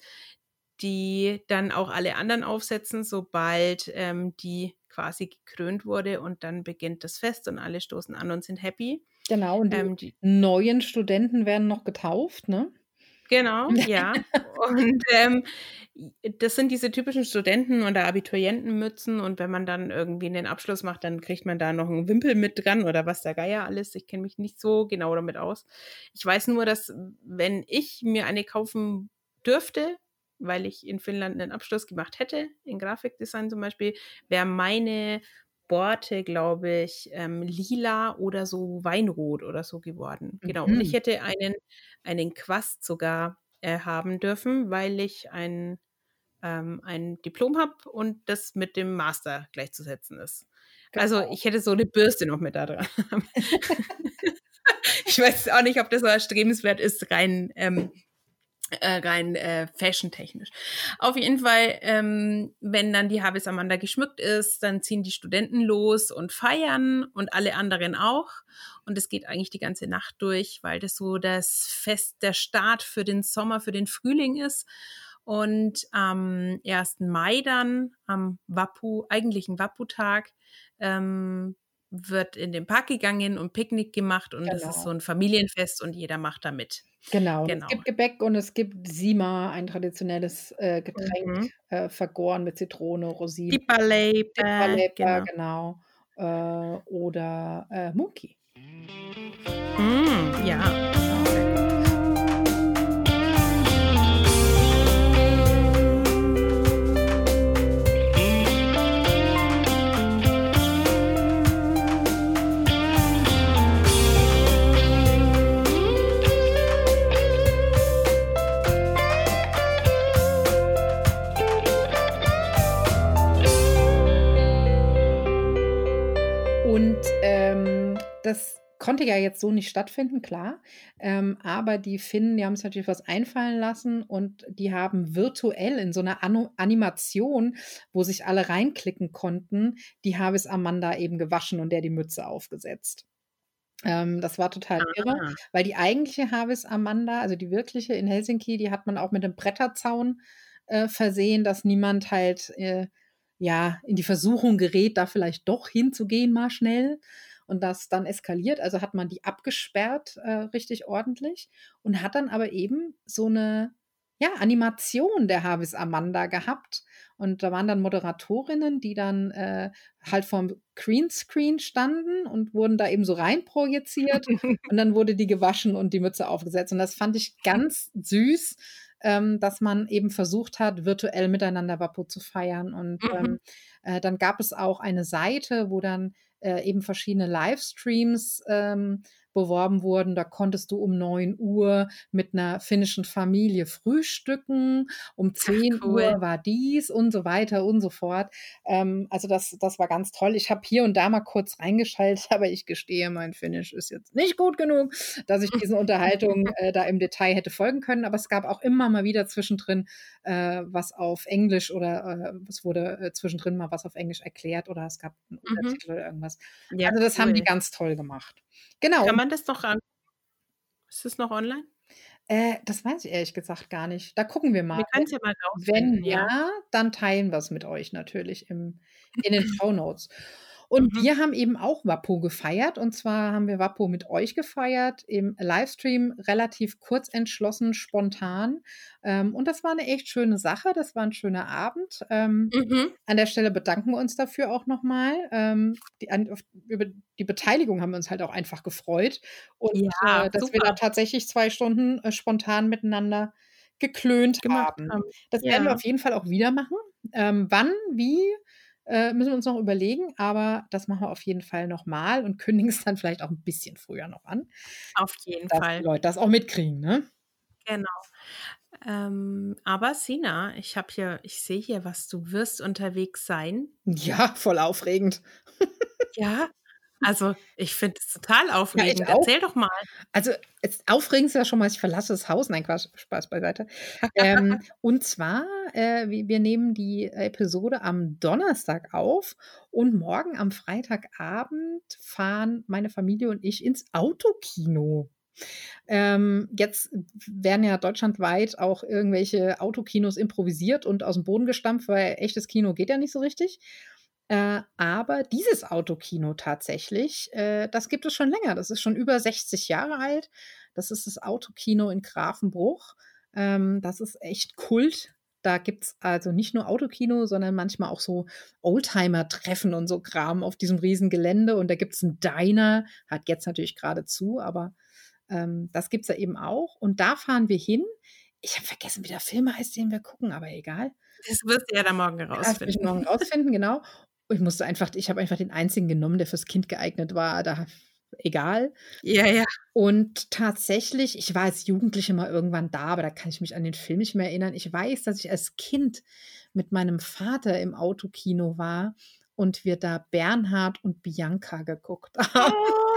S1: die dann auch alle anderen aufsetzen, sobald ähm, die quasi gekrönt wurde und dann beginnt das Fest und alle stoßen an und sind happy.
S2: Genau, und die, ähm, die neuen Studenten werden noch getauft, ne?
S1: Genau, ja. Und ähm, das sind diese typischen Studenten- oder Abiturientenmützen. Und wenn man dann irgendwie einen Abschluss macht, dann kriegt man da noch einen Wimpel mit dran oder was der Geier alles. Ich kenne mich nicht so genau damit aus. Ich weiß nur, dass wenn ich mir eine kaufen dürfte, weil ich in Finnland einen Abschluss gemacht hätte, in Grafikdesign zum Beispiel, wäre meine Borte, glaube ich, ähm, lila oder so Weinrot oder so geworden. Genau. Mhm. Und ich mhm. hätte einen, einen Quast sogar äh, haben dürfen, weil ich ein, ähm, ein Diplom habe und das mit dem Master gleichzusetzen ist. Also, genau. Also ich hätte so eine Bürste noch mit da dran. ich weiß auch nicht, ob das so erstrebenswert ist, rein ähm, äh, rein äh, fashion-technisch. Auf jeden Fall, ähm, wenn dann die Habis Amanda geschmückt ist, dann ziehen die Studenten los und feiern und alle anderen auch. Und es geht eigentlich die ganze Nacht durch, weil das so das Fest, der Start für den Sommer, für den Frühling ist. Und am 1. Mai dann, am Wappu, eigentlichen Wappu-Tag, ähm, wird in den Park gegangen und Picknick gemacht und es ist so genau. ein Familienfest und jeder macht da mit.
S2: Genau. Es gibt genau. Gebäck und es gibt Sima, ein traditionelles äh, Getränk, Mhm. äh, vergoren mit Zitrone, Rosinen,
S1: Dipperleber,
S2: genau. genau. Äh, oder äh, Muki.
S1: Mm, ja.
S2: Konnte ja jetzt so nicht stattfinden, klar. Ähm, aber die Finnen, die haben sich natürlich was einfallen lassen und die haben virtuell in so einer An Animation, wo sich alle reinklicken konnten, die Havis Amanda eben gewaschen und der die Mütze aufgesetzt. Ähm, das war total Aha. irre, weil die eigentliche Havis Amanda, also die wirkliche in Helsinki, die hat man auch mit einem Bretterzaun äh, versehen, dass niemand halt äh, ja in die Versuchung gerät, da vielleicht doch hinzugehen mal schnell und das dann eskaliert. Also hat man die abgesperrt äh, richtig ordentlich und hat dann aber eben so eine ja, Animation der Harvis Amanda gehabt. Und da waren dann Moderatorinnen, die dann äh, halt vom Greenscreen standen und wurden da eben so reinprojiziert. und dann wurde die gewaschen und die Mütze aufgesetzt. Und das fand ich ganz süß, ähm, dass man eben versucht hat, virtuell miteinander Wapo zu feiern. Und mhm. ähm, äh, dann gab es auch eine Seite, wo dann äh, eben verschiedene Livestreams ähm, beworben wurden. Da konntest du um 9 Uhr mit einer finnischen Familie frühstücken, um 10 Ach, cool. Uhr war dies und so weiter und so fort. Ähm, also das, das war ganz toll. Ich habe hier und da mal kurz reingeschaltet, aber ich gestehe, mein Finnisch ist jetzt nicht gut genug, dass ich diesen Unterhaltungen äh, da im Detail hätte folgen können. Aber es gab auch immer mal wieder zwischendrin äh, was auf Englisch oder äh, es wurde äh, zwischendrin mal was auf Englisch erklärt oder es gab einen mhm. Untertitel oder irgendwas. Ja, also das cool. haben die ganz toll gemacht. Genau.
S1: Kann man das noch an? Ist das noch online?
S2: Äh, das weiß ich ehrlich gesagt gar nicht. Da gucken wir mal.
S1: Wir ja mal
S2: Wenn ja. dann teilen wir's mit euch natürlich im in den Shownotes. Und
S1: Mhm.
S2: wir haben eben auch Wappo gefeiert. Und zwar haben wir Wappo mit euch gefeiert im Livestream, relativ kurz entschlossen, spontan. Ähm, und das war eine echt schöne Sache. Das war ein schöner Abend. Ähm,
S1: Mhm.
S2: an der Stelle bedanken wir uns dafür auch noch mal. Ähm, die an auf über die Beteiligung haben wir uns halt auch einfach gefreut. Und,
S1: Ja,
S2: äh, dass wir da
S1: super.
S2: tatsächlich 2 Stunden, äh, spontan miteinander geklönt
S1: Gemacht
S2: haben.
S1: haben.
S2: Das werden wir
S1: Ja.
S2: auf jeden Fall auch wieder machen. Ähm, wann, wie, äh, müssen wir uns noch überlegen, aber das machen wir auf jeden Fall noch mal und kündigen es dann vielleicht auch 'n bisschen früher noch an,
S1: Auf jeden
S2: dass die
S1: Fall.
S2: Leute das auch mitkriegen, ne?
S1: Genau. Ähm, aber Sina, ich habe hier ich sehe hier was, du wirst unterwegs sein.
S2: Ja, voll aufregend.
S1: Ja, also, ich finde es total
S2: Ja,
S1: aufregend.
S2: auch.
S1: Erzähl doch mal.
S2: Also, es aufregend ist ja schon mal, ich verlasse das Haus. Nein, Quatsch, Spaß beiseite. Ähm, und zwar, äh, wi wir nehmen die Episode am Donnerstag auf und morgen am Freitagabend fahren meine Familie und ich ins Autokino. Ähm, jetzt werden ja deutschlandweit auch irgendwelche Autokinos improvisiert und aus'm Boden gestampft, weil echtes Kino geht ja nicht so richtig. Äh, aber dieses Autokino tatsächlich, äh, das gibt es schon länger. Das ist schon über 60 Jahre alt. Das ist das Autokino in Grafenbruch. Ähm, das ist echt Kult. Da gibt's also nicht nur Autokino, sondern manchmal auch so Oldtimer-Treffen und so Kram auf diesem Riesengelände. Und da gibt's 'n Diner, hat jetzt natürlich grade zu, aber, ähm, das gibt's da eben auch. Und da fahren wir hin. Ich habe vergessen, wie der Film heißt, den wir gucken, aber egal.
S1: Das wirst du ja dann morgen
S2: Das werde ich
S1: rausfinden.
S2: morgen rausfinden, genau. Ich musste einfach ich habe einfach den einzigen genommen, der fürs Kind geeignet war. Da egal.
S1: Ja, ja.
S2: Und tatsächlich, ich war als Jugendliche mal irgendwann da, aber da kann ich mich an den Film nicht mehr erinnern. Ich weiß, dass ich als Kind mit meinem Vater im Autokino war und wir da Bernhard und Bianca geguckt haben. Und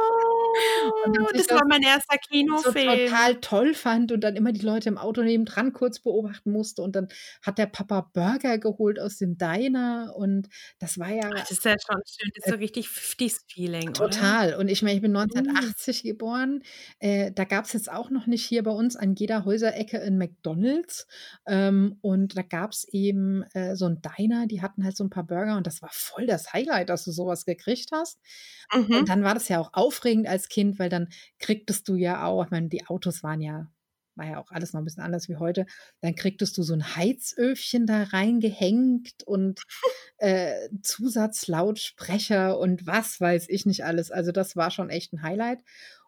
S1: Oh, das war mein erster
S2: so
S1: Kinofilm.
S2: total toll fand und dann immer die Leute im Auto nebendran kurz beobachten musste. Und dann hat der Papa Burger geholt aus dem Diner und das war ja
S1: Ach, das ist ja schon schön. Das ist so richtig 50s-Feeling, oder?
S2: Total. Und ich meine, ich bin
S1: Mhm.
S2: 1980 geboren. Äh, da gab's jetzt auch noch nicht hier bei uns an jeder Häuserecke 'n McDonald's. Ähm, und da gab's eben, äh, so 'n Diner, die hatten halt so 'n paar Burger und das war voll das Highlight, dass du so was gekriegt hast.
S1: Mhm.
S2: Und dann war das ja auch aufregend als Kind, weil dann kriegtest du ja auch ich meine, die Autos waren ja war ja auch alles noch 'n bisschen anders wie heute. Dann kriegtest du so 'n Heizöfchen da reingehängt und, äh, Zusatzlautsprecher und was weiß ich nicht alles. Also, das war schon echt 'n Highlight.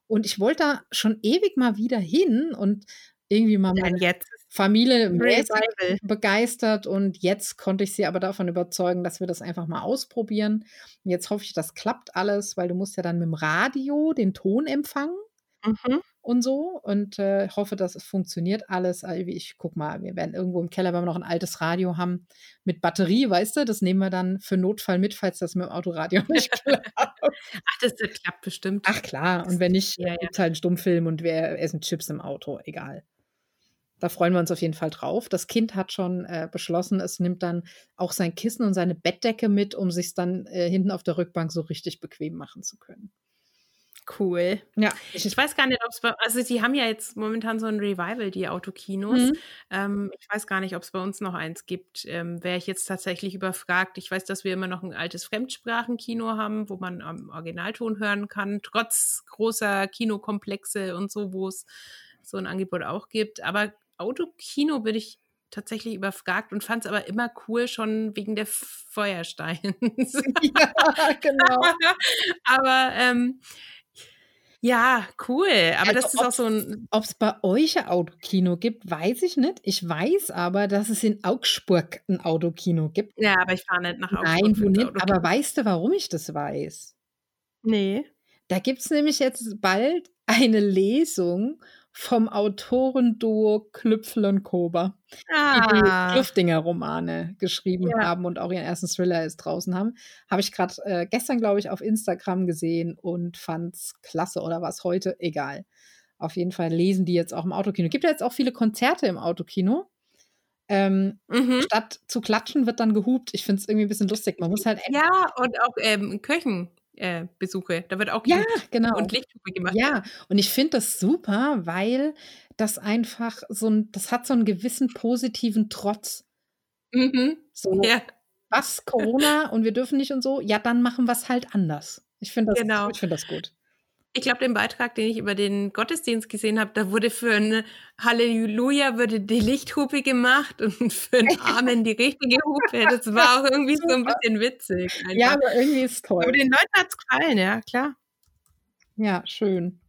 S2: Und ich wollte da schon ewig mal wieder hin und irgendwie mal meine Familie begeistert und jetzt konnte ich sie aber davon überzeugen, dass wir das einfach mal ausprobieren. Und jetzt hoffe ich, das klappt alles, weil du musst ja dann mit'm Radio den Ton empfangen
S1: Mhm.
S2: und so und, äh, hoffe, dass es funktioniert alles. Ah, ich gucke mal, wir werden irgendwo im Keller, wenn wir noch 'n altes Radio haben mit Batterie, weißt du, das nehmen wir dann für Notfall mit, falls das mit'm Autoradio nicht klappt.
S1: Ach, das das klappt bestimmt.
S2: Ach klar, und wenn nicht,
S1: ja, ja.
S2: gibt's halt 'n Stummfilm und wir essen Chips im Auto, egal. Da freuen wir uns auf jeden Fall drauf. Das Kind hat schon, äh, beschlossen, es nimmt dann auch sein Kissen und seine Bettdecke mit, um sich's dann, äh, hinten auf der Rückbank so richtig bequem machen zu können.
S1: Cool.
S2: Ja,
S1: Ich
S2: ich
S1: weiß gar nicht, ob's bei also, sie haben ja jetzt momentan so 'n Revival, die Autokinos.
S2: Mhm.
S1: Ähm, ich weiß gar nicht, ob's bei uns noch eins gibt. Ähm, wäre ich jetzt tatsächlich überfragt. Ich weiß, dass wir immer noch 'n altes Fremdsprachenkino haben, wo man am Originalton hören kann, trotz großer Kinokomplexe und so, wo's so 'n Angebot auch gibt. Aber Autokino bin ich tatsächlich überfragt und fand's aber immer cool, schon wegen der Feuersteins.
S2: Ja, genau.
S1: Aber, ähm, ja, cool. Aber
S2: Also,
S1: das ist auch so 'n
S2: ob's bei euch 'n Autokino gibt, weiß ich nicht. Ich weiß aber, dass es in Augsburg 'n Autokino gibt.
S1: Ja, aber ich fahre nicht nach Augsburg
S2: Nein, du nicht.
S1: Autokino.
S2: Aber weißt du, warum ich das weiß?
S1: Ne.
S2: Da gibt's nämlich jetzt bald eine Lesung vom Autorenduo Klüpfel und Kober, die die
S1: Ah.
S2: Klüftinger-Romane geschrieben
S1: Ja.
S2: haben und auch ihren ersten Thriller jetzt draußen haben. Habe ich grad, äh, gestern, glaube ich, auf Instagram gesehen und fand's klasse oder war's heute? Egal. Auf jeden Fall lesen die jetzt auch im Autokino. Gibt ja jetzt auch viele Konzerte im Autokino. Ähm,
S1: Mhm.
S2: statt zu klatschen, wird dann gehupt. Ich finde es irgendwie 'n bisschen lustig. Man muss halt
S1: Ja, und auch, ähm, Köchen äh, besuche. Da wird auch
S2: ja, genau.
S1: und Lichthupe gemacht.
S2: Ja, und ich finde das super, weil das einfach so ein, das hat so einen gewissen positiven Trotz.
S1: Mhm.
S2: So,
S1: Ja,
S2: was, Corona und wir dürfen nicht und so, ja, dann machen wir es halt anders. Ich finde das,
S1: Genau.
S2: ich finde das gut.
S1: Ich glaube, den Beitrag, den ich über den Gottesdienst gesehen habe, da wurde für ein Halleluja wurde die Lichthupe gemacht und für ein Amen die richtige Hupe. Das war auch irgendwie so ein bisschen witzig. Einfach.
S2: Ja, aber irgendwie ist es
S1: aber
S2: toll.
S1: den Leuten hat es gefallen, ja, klar.
S2: Ja, schön.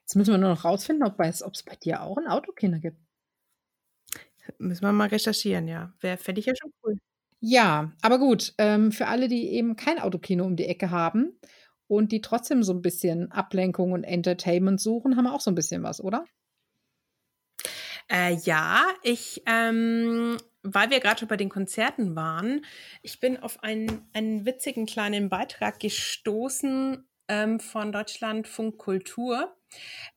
S2: Jetzt müssen wir nur noch rausfinden, ob es bei dir auch ein Autokinder gibt.
S1: Müssen wir mal recherchieren, ja. Wäre, fände ich ja schon cool.
S2: Ja, aber gut, ähm, für alle, die eben kein Autokino um die Ecke haben und die trotzdem so ein bisschen Ablenkung und Entertainment suchen, haben wir auch so ein bisschen was, oder?
S1: Äh, ja, ich, ähm, weil wir gerade schon bei den Konzerten waren, ich bin auf einen, einen witzigen kleinen Beitrag gestoßen ähm, von Deutschlandfunk Kultur.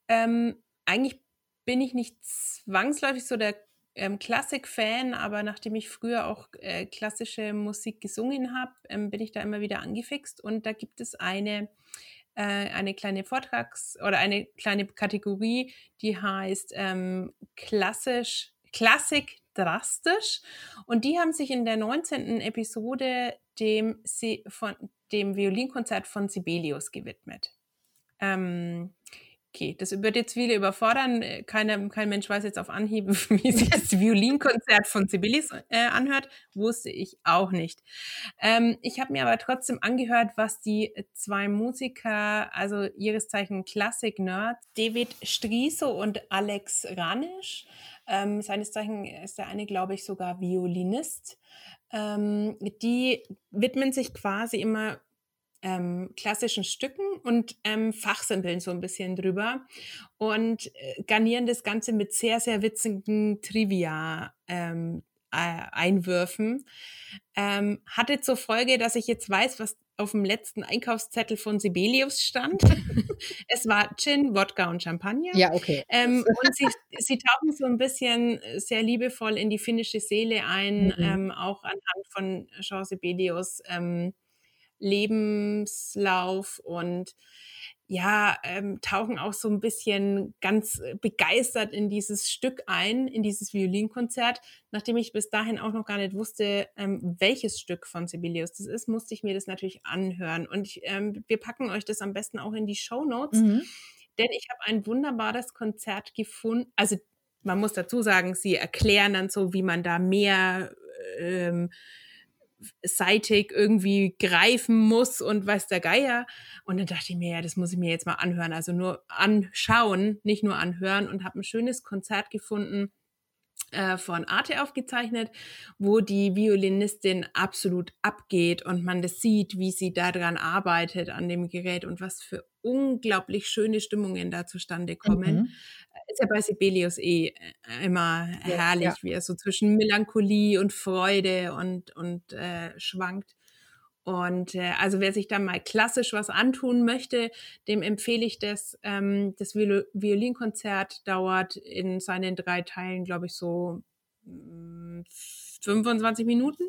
S1: Ähm, eigentlich bin ich nicht zwangsläufig so der ähm, Klassik-Fan, aber nachdem ich früher auch äh, klassische Musik gesungen habe, ähm, bin ich da immer wieder angefixt. Und da gibt es eine, äh, eine kleine Vortrags- oder eine kleine Kategorie, die heißt ähm, klassisch, Klassik drastisch. Und die haben sich in der 19. Episode dem, Si- von, dem Violinkonzert von Sibelius gewidmet. Ähm, okay, das wird jetzt viele überfordern. Keiner, kein Mensch weiß jetzt auf Anhieb, wie sich das Violinkonzert von Sibelius äh, anhört. Wusste ich auch nicht. Ähm, ich habe mir aber trotzdem angehört, was die zwei Musiker, also ihres Zeichen Klassik-Nerds, David Strieso und Alex Ranisch, ähm, seines Zeichen ist der eine, glaube ich, sogar Violinist, ähm, die widmen sich quasi immer ähm, klassischen Stücken und ähm, fachsimpeln so ein bisschen drüber und äh, garnieren das Ganze mit sehr, sehr witzigen Trivia. Ähm, äh, Einwürfen. Ähm, hatte zur Folge, dass ich jetzt weiß, was auf dem letzten Einkaufszettel von Sibelius stand. es war Gin, Wodka und Champagner.
S2: Ja, okay.
S1: Ähm, und sie, sie tauchen so ein bisschen sehr liebevoll in die finnische Seele ein,
S2: Mhm.
S1: ähm, auch anhand von Jean Sibelius ähm, Lebenslauf und ja, ähm, tauchen auch so ein bisschen ganz äh, begeistert in dieses Stück ein, in dieses Violinkonzert. Nachdem ich bis dahin auch noch gar nicht wusste, ähm, welches Stück von Sibelius das ist, musste ich mir das natürlich anhören. Und ich, ähm, wir packen euch das am besten auch in die Show Notes,
S2: Mhm.
S1: denn ich habe ein wunderbares Konzert gefunden. Also man muss dazu sagen, sie erklären dann so, wie man da mehr ähm, seitig irgendwie greifen muss und weiß der Geier. Und dann dachte ich mir, ja, das muss ich mir jetzt mal anhören. Also nur anschauen, nicht nur anhören und habe ein schönes Konzert gefunden von Arte aufgezeichnet, wo die Violinistin absolut abgeht und man das sieht, wie sie daran arbeitet an dem Gerät und was für unglaublich schöne Stimmungen da zustande kommen.
S2: Mhm.
S1: Ist ja bei Sibelius eh äh, immer
S2: Ja,
S1: herrlich,
S2: ja.
S1: wie er so zwischen Melancholie und Freude und, und äh, schwankt. Und äh, also wer sich da mal klassisch was antun möchte, dem empfehle ich das. Ähm, das Viol Violinkonzert dauert in seinen drei Teilen, glaube ich, so mm, 25 Minuten.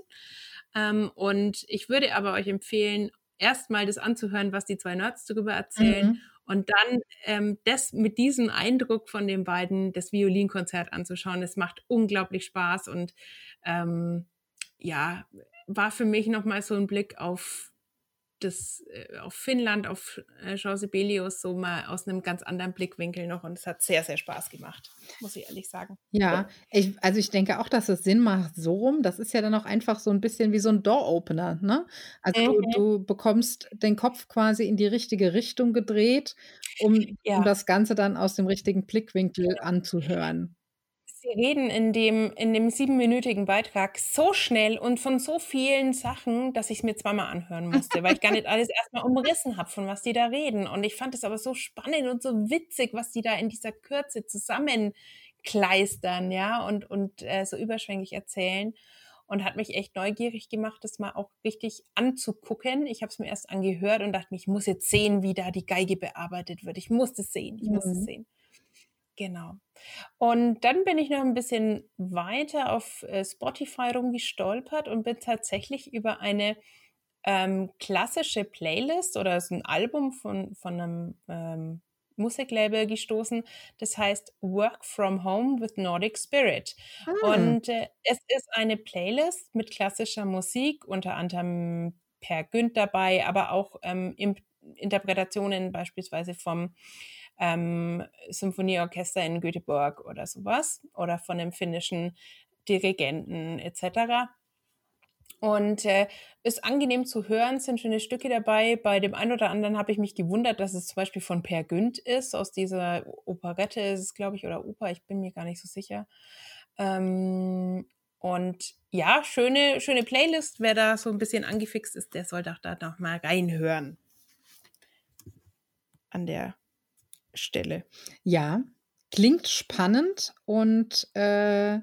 S1: Ähm, und ich würde aber euch empfehlen, erstmal das anzuhören, was die zwei Nerds darüber erzählen.
S2: Mhm.
S1: Und dann ähm, das mit diesem Eindruck von den beiden das Violinkonzert anzuschauen. Es macht unglaublich Spaß und ähm, ja, war für mich nochmal so ein Blick auf das, äh, auf Finnland, auf äh, Jean Sibelius, so mal aus einem ganz anderen Blickwinkel noch. Und es hat sehr, sehr Spaß gemacht, muss ich ehrlich sagen.
S2: Ja, ich, also ich denke auch, dass es Sinn macht, so rum. Das ist ja dann auch einfach so ein bisschen wie so ein Door-Opener, ne? Also du,
S1: Mhm.
S2: du bekommst den Kopf quasi in die richtige Richtung gedreht, um,
S1: Ja.
S2: um das Ganze dann aus dem richtigen Blickwinkel anzuhören.
S1: Sie reden in dem, in dem siebenminütigen Beitrag so schnell und von so vielen Sachen, dass ich es mir zweimal anhören musste, weil ich gar nicht alles erstmal umrissen habe, von was die da reden. Und ich fand es aber so spannend und so witzig, was die da in dieser Kürze zusammenkleistern, ja, und, und äh, so überschwänglich erzählen. Und hat mich echt neugierig gemacht, das mal auch richtig anzugucken. Ich habe es mir erst angehört und dachte mir, ich muss jetzt sehen, wie da die Geige bearbeitet wird. Ich muss es sehen, ich muss es
S2: Mhm.
S1: sehen. Genau. Und dann bin ich noch ein bisschen weiter auf äh, Spotify rumgestolpert und bin tatsächlich über eine ähm, klassische Playlist oder ist ein Album von, von einem ähm, Musiklabel gestoßen. Das heißt Work from Home with Nordic Spirit.
S2: Ah.
S1: Und äh, es ist eine Playlist mit klassischer Musik, unter anderem Per Günd dabei, aber auch ähm, Interpretationen beispielsweise vom ähm, Symphonieorchester in Göteborg oder sowas oder von einem finnischen Dirigenten etc. Und äh, ist angenehm zu hören, sind schöne Stücke dabei. Bei dem einen oder anderen habe ich mich gewundert, dass es zum Beispiel von Per Günd ist, aus dieser Operette ist es, glaube ich, oder Oper, ich bin mir gar nicht so sicher. Ähm, und ja, schöne, schöne Playlist. Wer da so ein bisschen angefixt ist, der soll doch da noch mal reinhören. An der Stelle.
S2: Ja, klingt spannend und äh,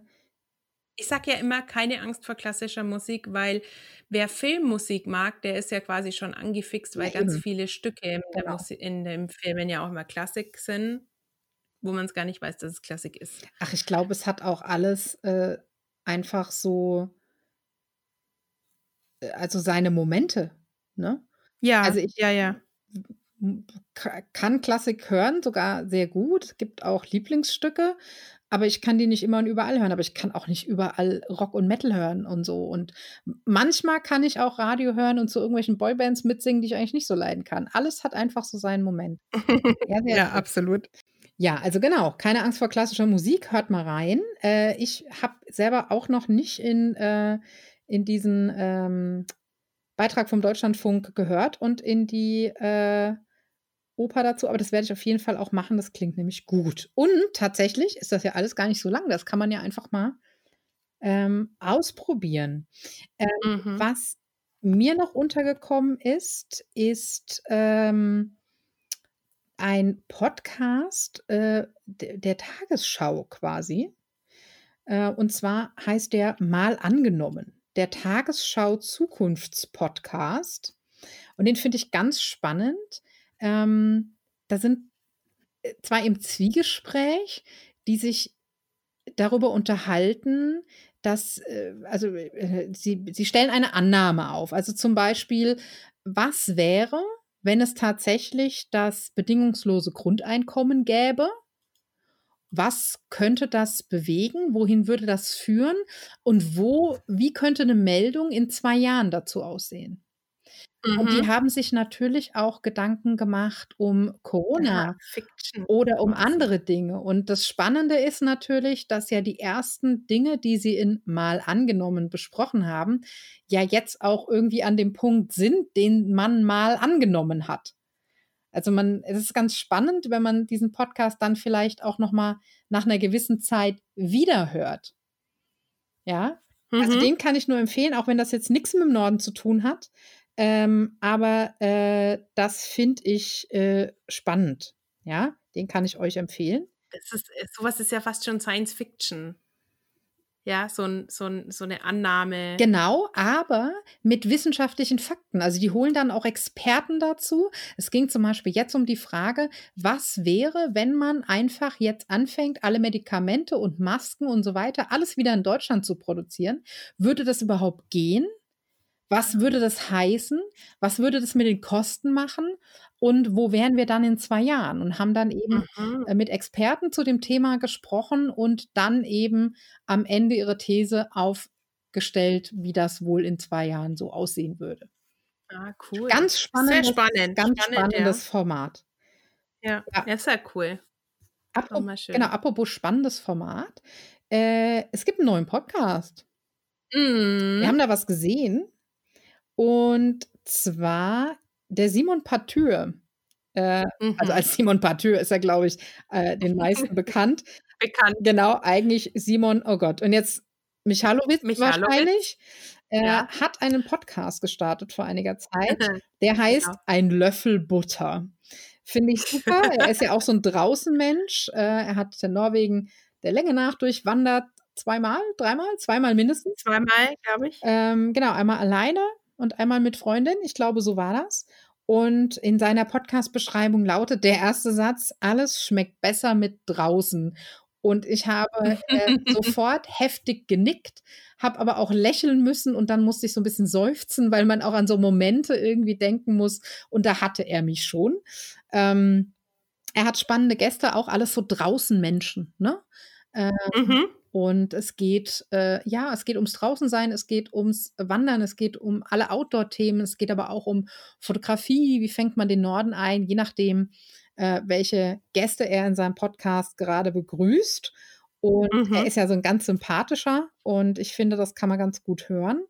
S1: ich sage ja immer, keine Angst vor klassischer Musik, weil wer Filmmusik mag, der ist ja quasi schon angefixt, weil
S2: Ja,
S1: ganz viele Stücke in, der
S2: Genau.
S1: Musi in den Filmen ja auch immer Klassik sind, wo man es gar nicht weiß, dass es Klassik ist.
S2: ach, ich glaube, es hat auch alles äh, einfach so, äh, also seine Momente, ne?
S1: Ja,
S2: Also ich
S1: ja, ja.
S2: Kann Klassik hören, sogar sehr gut. Es gibt auch Lieblingsstücke, aber ich kann die nicht immer und überall hören. Aber ich kann auch nicht überall Rock und Metal hören und so. Und manchmal kann ich auch Radio hören und zu irgendwelchen Boybands mitsingen, die ich eigentlich nicht so leiden kann. Alles hat einfach so seinen Moment. Ja,
S1: ja, absolut.
S2: Ja, also genau, keine Angst vor klassischer Musik, hört mal rein. Äh, ich habe selber auch noch nicht in, äh, in diesen ähm, Beitrag vom Deutschlandfunk gehört und in die äh, Oper dazu, aber das werde ich auf jeden Fall auch machen. Das klingt nämlich gut. Und tatsächlich ist das ja alles gar nicht so lang. Das kann man ja einfach mal ähm, ausprobieren. Ähm,
S1: Mhm.
S2: was mir noch untergekommen ist, ist ähm, ein Podcast äh, der, Tagesschau quasi. Äh, und zwar heißt der Mal angenommen. Der Tagesschau Zukunftspodcast. Und den finde ich ganz spannend. Ähm, da sind äh, zwar im Zwiegespräch, die sich darüber unterhalten, dass, äh, also äh, sie, sie stellen eine Annahme auf. Also zum Beispiel, was wäre, wenn es tatsächlich das bedingungslose Grundeinkommen gäbe? Was könnte das bewegen? Wohin würde das führen? Und wo, wie könnte eine Meldung in zwei Jahren dazu aussehen? Und die
S1: Mhm.
S2: haben sich natürlich auch Gedanken gemacht um Corona
S1: Ja,
S2: oder um andere Dinge. Und das Spannende ist natürlich, dass ja die ersten Dinge, die sie in Mal angenommen besprochen haben, ja jetzt auch irgendwie an dem Punkt sind, den man mal angenommen hat. Also man, es ist ganz spannend, wenn man diesen Podcast dann vielleicht auch noch mal nach einer gewissen Zeit wiederhört. Ja, also
S1: Mhm.
S2: den kann ich nur empfehlen, auch wenn das jetzt nichts mit dem Norden zu tun hat. Ähm, aber äh, das finde ich äh, spannend. Ja, den kann ich euch empfehlen.
S1: Das ist, äh, sowas ist ja fast schon Science Fiction. Ja, so, ein, so, ein, so eine Annahme.
S2: Genau, aber mit wissenschaftlichen Fakten. Also die holen dann auch Experten dazu. Es ging zum Beispiel jetzt um die Frage, was wäre, wenn man einfach jetzt anfängt, alle Medikamente und Masken und so weiter, alles wieder in Deutschland zu produzieren? Würde das überhaupt gehen? Was würde das heißen? Was würde das mit den Kosten machen? Und wo wären wir dann in zwei Jahren? Und haben dann eben
S1: Mhm.
S2: äh, mit Experten zu dem Thema gesprochen und dann eben am Ende ihre These aufgestellt, wie das wohl in zwei Jahren so aussehen würde.
S1: Ah, cool.
S2: Ganz
S1: Sehr
S2: spannendes,
S1: spannend.
S2: ganz
S1: spannend,
S2: spannendes Format.
S1: ja. Ja,
S2: Ja.
S1: ja, sehr cool.
S2: Apro
S1: Nochmal schön.
S2: genau, apropos spannendes Format. Äh, es gibt einen neuen Podcast. Wir
S1: Mhm.
S2: haben da was gesehen. Und zwar der Simon Patür. Äh, also
S1: Mhm.
S2: als Simon Patür ist er, glaube ich, äh, den meisten bekannt.
S1: Bekannt.
S2: Genau, eigentlich Simon, oh Gott, und jetzt Michalowitz,
S1: Michalowitz.
S2: wahrscheinlich. Er
S1: Ja.
S2: hat einen Podcast gestartet vor einiger Zeit. Der heißt
S1: Genau.
S2: Ein Löffel Butter. Finde ich super. er ist ja auch so ein Draußenmensch. Äh, er hat in Norwegen der Länge nach durchwandert. Zweimal, dreimal, zweimal mindestens.
S1: Zweimal, glaube ich.
S2: Ähm, genau, einmal alleine und einmal mit Freundin. Ich glaube, so war das. Und in seiner Podcast-Beschreibung lautet der erste Satz: Alles schmeckt besser mit draußen. Und ich habe äh, sofort heftig genickt, habe aber auch lächeln müssen und dann musste ich so ein bisschen seufzen, weil man auch an so Momente irgendwie denken muss. Und da hatte er mich schon. Ähm, er hat spannende Gäste, auch alles so draußen Menschen, ne? Ähm, mhm. Und es geht, äh, ja, es geht ums Draußensein, es geht ums Wandern, es geht um alle Outdoor-Themen, es geht aber auch um Fotografie, wie fängt man den Norden ein, je nachdem, äh, welche Gäste er in seinem Podcast gerade begrüßt. Und mhm. er ist ja so ein ganz sympathischer und ich finde, das kann man ganz gut hören.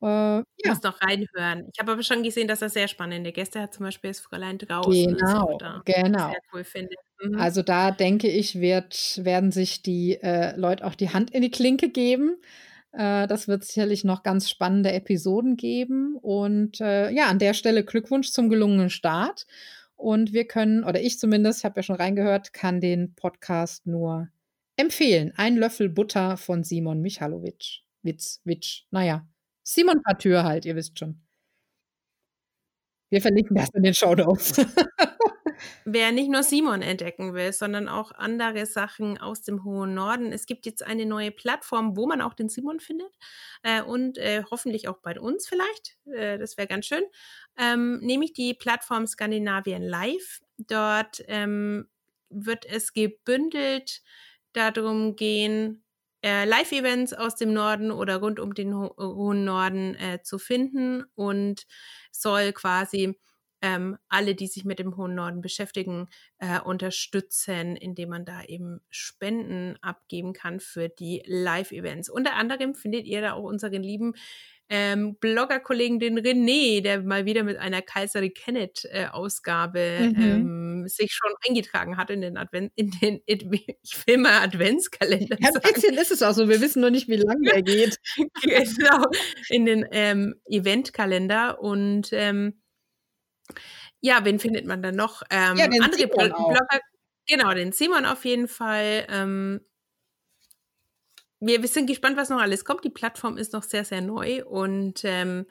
S1: Äh, ja. Ich muss noch reinhören. Ich habe aber schon gesehen, dass er sehr spannende Gäste hat, zum Beispiel das Fräulein draußen.
S2: Genau, genau. Sehr cool finde. Mhm. Also da denke ich, wird, werden sich die äh, Leute auch die Hand in die Klinke geben. Äh, das wird sicherlich noch ganz spannende Episoden geben. Und äh, ja, an der Stelle Glückwunsch zum gelungenen Start. Und wir können, oder ich zumindest, ich habe ja schon reingehört, kann den Podcast nur empfehlen. Ein Löffel Butter von Simon Michalowitsch. Witz, Witsch. Naja, Simon Partür halt, ihr wisst schon. Wir verlinken das in den Show Notes.
S1: Wer nicht nur Simon entdecken will, sondern auch andere Sachen aus dem hohen Norden. Es gibt jetzt eine neue Plattform, wo man auch den Simon findet äh, und äh, hoffentlich auch bei uns vielleicht. Äh, das wäre ganz schön. Ähm, nämlich die Plattform Skandinavien Live. Dort ähm, wird es gebündelt darum gehen, äh, Live-Events aus dem Norden oder rund um den ho hohen Norden äh, zu finden und soll quasi ähm, alle, die sich mit dem hohen Norden beschäftigen, äh, unterstützen, indem man da eben Spenden abgeben kann für die Live-Events. Unter anderem findet ihr da auch unseren lieben ähm, Blogger-Kollegen, den René, der mal wieder mit einer Kaiserin Kenneth-Ausgabe äh, mhm. ähm, sich schon eingetragen hat in den Advent, in den, ich will mal Adventskalender.
S2: Ja, ein bisschen ist es auch so, wir wissen nur nicht, wie lange der geht.
S1: genau, in den ähm, Eventkalender und ähm, ja, wen findet man dann noch? Ähm, ja, den andere Simon Blogger, genau, den Simon auf jeden Fall. Ähm, wir, wir sind gespannt, was noch alles kommt. Die Plattform ist noch sehr, sehr neu und ähm,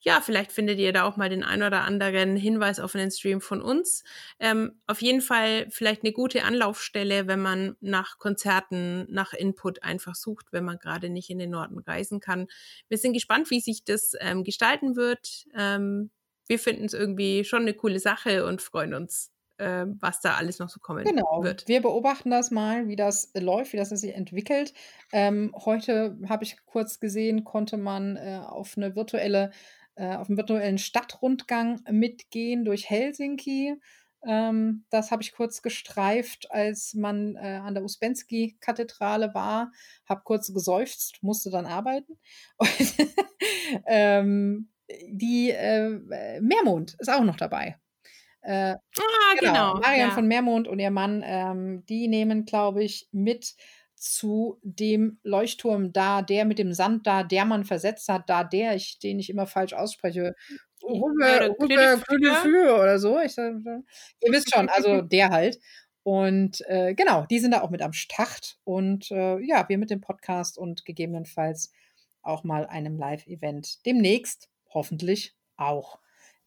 S1: ja, vielleicht findet ihr da auch mal den ein oder anderen Hinweis auf einen Stream von uns. Ähm, auf jeden Fall vielleicht eine gute Anlaufstelle, wenn man nach Konzerten, nach Input einfach sucht, wenn man gerade nicht in den Norden reisen kann. Wir sind gespannt, wie sich das ähm, gestalten wird. Ähm, wir finden es irgendwie schon eine coole Sache und freuen uns äh, was da alles noch so kommen
S2: genau.
S1: wird.
S2: Wir beobachten das mal, wie das läuft, wie das sich entwickelt. Ähm, heute habe ich kurz gesehen, konnte man äh, auf eine virtuelle, äh, auf einen virtuellen Stadtrundgang mitgehen durch Helsinki. Ähm, das habe ich kurz gestreift, als man äh, an der Uspensky-Kathedrale war, habe kurz geseufzt, musste dann arbeiten. ähm, die äh, Meermond ist auch noch dabei.
S1: Äh, ah, genau. genau.
S2: Marian ja. von Meermond und ihr Mann, ähm, die nehmen, glaube ich, mit zu dem Leuchtturm da, der mit dem Sand da, der man versetzt hat, da der, ich, den ich immer falsch ausspreche. Rüber, rüber, oder so. Ich, äh, ihr wisst schon, also der halt. Und äh, genau, die sind da auch mit am Start. Und äh, ja, wir mit dem Podcast und gegebenenfalls auch mal einem Live-Event demnächst, hoffentlich auch.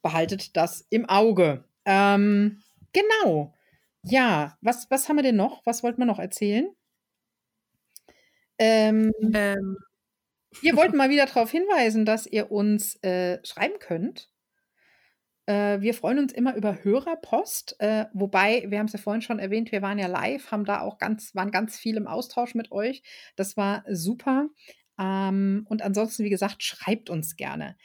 S2: Behaltet das im Auge. Ähm, genau. Ja, was, was haben wir denn noch? Was wollten wir noch erzählen? Ähm, ähm. Wir wollten mal wieder darauf hinweisen, dass ihr uns äh, schreiben könnt. Äh, wir freuen uns immer über Hörerpost, äh, wobei, wir haben es ja vorhin schon erwähnt, wir waren ja live, haben da auch ganz, waren ganz viel im Austausch mit euch. Das war super. Ähm, und ansonsten, wie gesagt, schreibt uns gerne.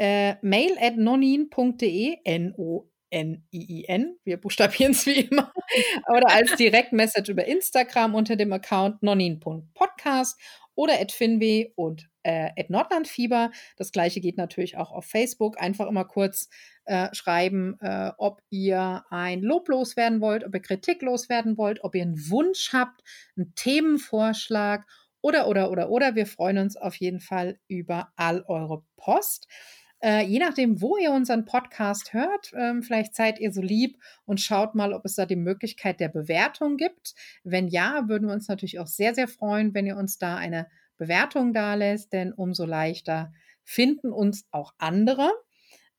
S2: Äh, mail at nonin.de, N-O N-I-I-N. Wir buchstabieren es wie immer. Oder als Direktmessage über Instagram unter dem Account nonin.podcast oder at finwe und äh, at nordlandfieber. Das gleiche geht natürlich auch auf Facebook. Einfach immer kurz äh, schreiben, äh, ob ihr ein Lob loswerden wollt, ob ihr Kritik loswerden wollt, ob ihr einen Wunsch habt, einen Themenvorschlag oder, oder, oder, oder. Wir freuen uns auf jeden Fall über all eure Post. Äh, je nachdem, wo ihr unseren Podcast hört, ähm, vielleicht seid ihr so lieb und schaut mal, ob es da die Möglichkeit der Bewertung gibt. Wenn ja, würden wir uns natürlich auch sehr, sehr freuen, wenn ihr uns da eine Bewertung da lässt, denn umso leichter finden uns auch andere.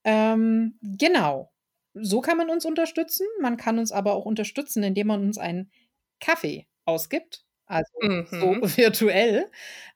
S2: Ähm, genau. So kann man uns unterstützen. Man kann uns aber auch unterstützen, indem man uns einen Kaffee ausgibt also mhm. so virtuell.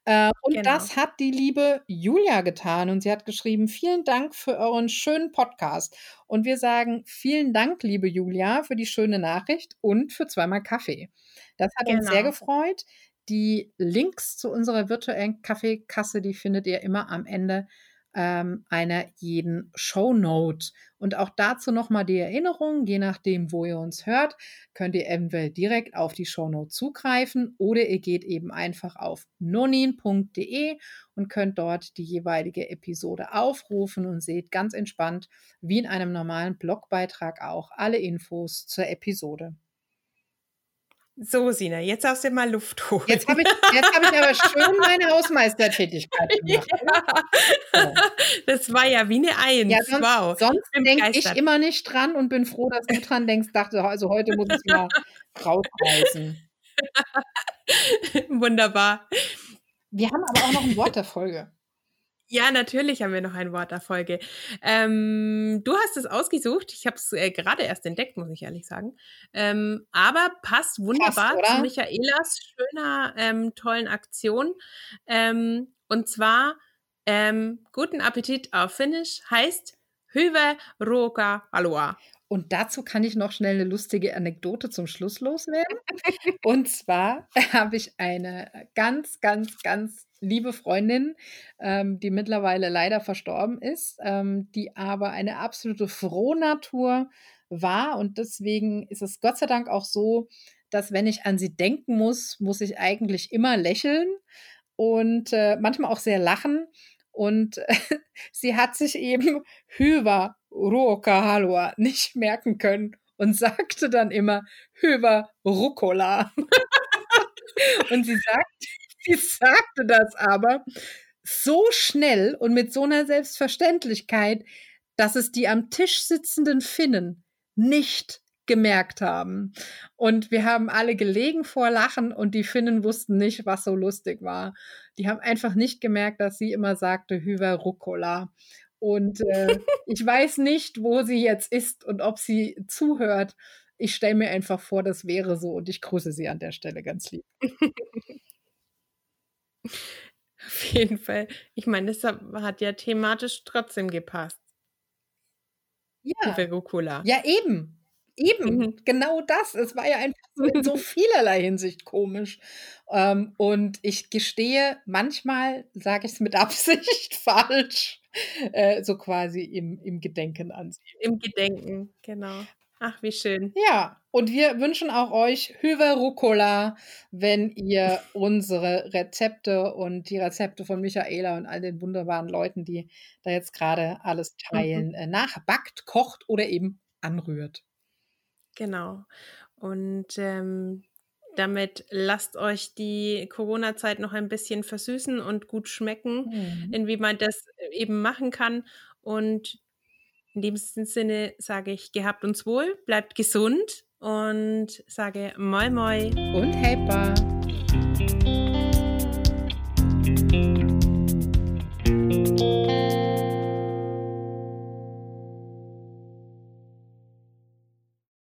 S2: Äh, und genau. das hat die liebe Julia getan und sie hat geschrieben, vielen Dank für euren schönen Podcast. Und wir sagen vielen Dank, liebe Julia, für die schöne Nachricht und für zweimal Kaffee. Das hat genau. uns sehr genau. gefreut. Die Links zu unserer virtuellen Kaffeekasse, die findet ihr immer am Ende ähm, einer jeden Shownote. Und auch dazu nochmal die Erinnerung, je nachdem, wo ihr uns hört, könnt ihr eventuell direkt auf die Shownote zugreifen oder ihr geht eben einfach auf nonin.de und könnt dort die jeweilige Episode aufrufen und seht ganz entspannt, wie in einem normalen Blogbeitrag auch, alle Infos zur Episode.
S1: So, Sina, jetzt darfst du mal Luft holen.
S2: Jetzt habe ich, hab ich aber schön meine Hausmeistertätigkeit gemacht.
S1: Ja. Das war ja wie eine Eins. Ja,
S2: sonst,
S1: wow.
S2: Sonst denke ich immer nicht dran und bin froh, dass du dran denkst. Dachte, also heute muss ich mal rausreißen.
S1: Wunderbar.
S2: Wir haben aber auch noch ein Wort der Folge.
S1: Ja, natürlich haben wir noch ein Wort der Folge. Ähm, du hast es ausgesucht. Ich habe es äh, gerade erst entdeckt, muss ich ehrlich sagen. Ähm, aber passt wunderbar passt, zu Michaelas schöner, ähm, tollen Aktion. Ähm, und zwar ähm, guten Appetit auf Finnisch heißt Hyvä ruoka aloha.
S2: Und dazu kann ich noch schnell eine lustige Anekdote zum Schluss loswerden. Und zwar habe ich eine ganz, ganz, ganz liebe Freundin, ähm, die mittlerweile leider verstorben ist, ähm, die aber eine absolute Frohnatur war. Und deswegen ist es Gott sei Dank auch so, dass wenn ich an sie denken muss, muss ich eigentlich immer lächeln und äh, manchmal auch sehr lachen. Und äh, sie hat sich eben Hyva Ruoka nicht merken können und sagte dann immer Hyva Rucola. und sie sagt, sie sagte das aber so schnell und mit so einer Selbstverständlichkeit, dass es die am Tisch sitzenden Finnen nicht gemerkt haben. Und wir haben alle gelegen vor Lachen und die Finnen wussten nicht, was so lustig war. Die haben einfach nicht gemerkt, dass sie immer sagte Hyver Rucola. Und äh, ich weiß nicht, wo sie jetzt ist und ob sie zuhört. Ich stelle mir einfach vor, das wäre so und ich grüße sie an der Stelle ganz lieb.
S1: Auf jeden Fall. Ich meine, das hat ja thematisch trotzdem gepasst.
S2: Ja. Rucola. Ja, eben. Eben, mhm. genau das. Es war ja einfach so in so vielerlei Hinsicht komisch. Ähm, und ich gestehe, manchmal sage ich es mit Absicht falsch, äh, so quasi im, im Gedenken an sie.
S1: Im Gedenken, genau. Ach, wie schön.
S2: Ja, und wir wünschen auch euch Hüver Rucola, wenn ihr unsere Rezepte und die Rezepte von Michaela und all den wunderbaren Leuten, die da jetzt gerade alles teilen, mhm. nachbackt, kocht oder eben anrührt.
S1: Genau. Und ähm, damit lasst euch die Corona-Zeit noch ein bisschen versüßen und gut schmecken, mhm. inwie man das eben machen kann. Und in dem Sinne sage ich, gehabt uns wohl, bleibt gesund und sage Moi Moi
S2: und Helper.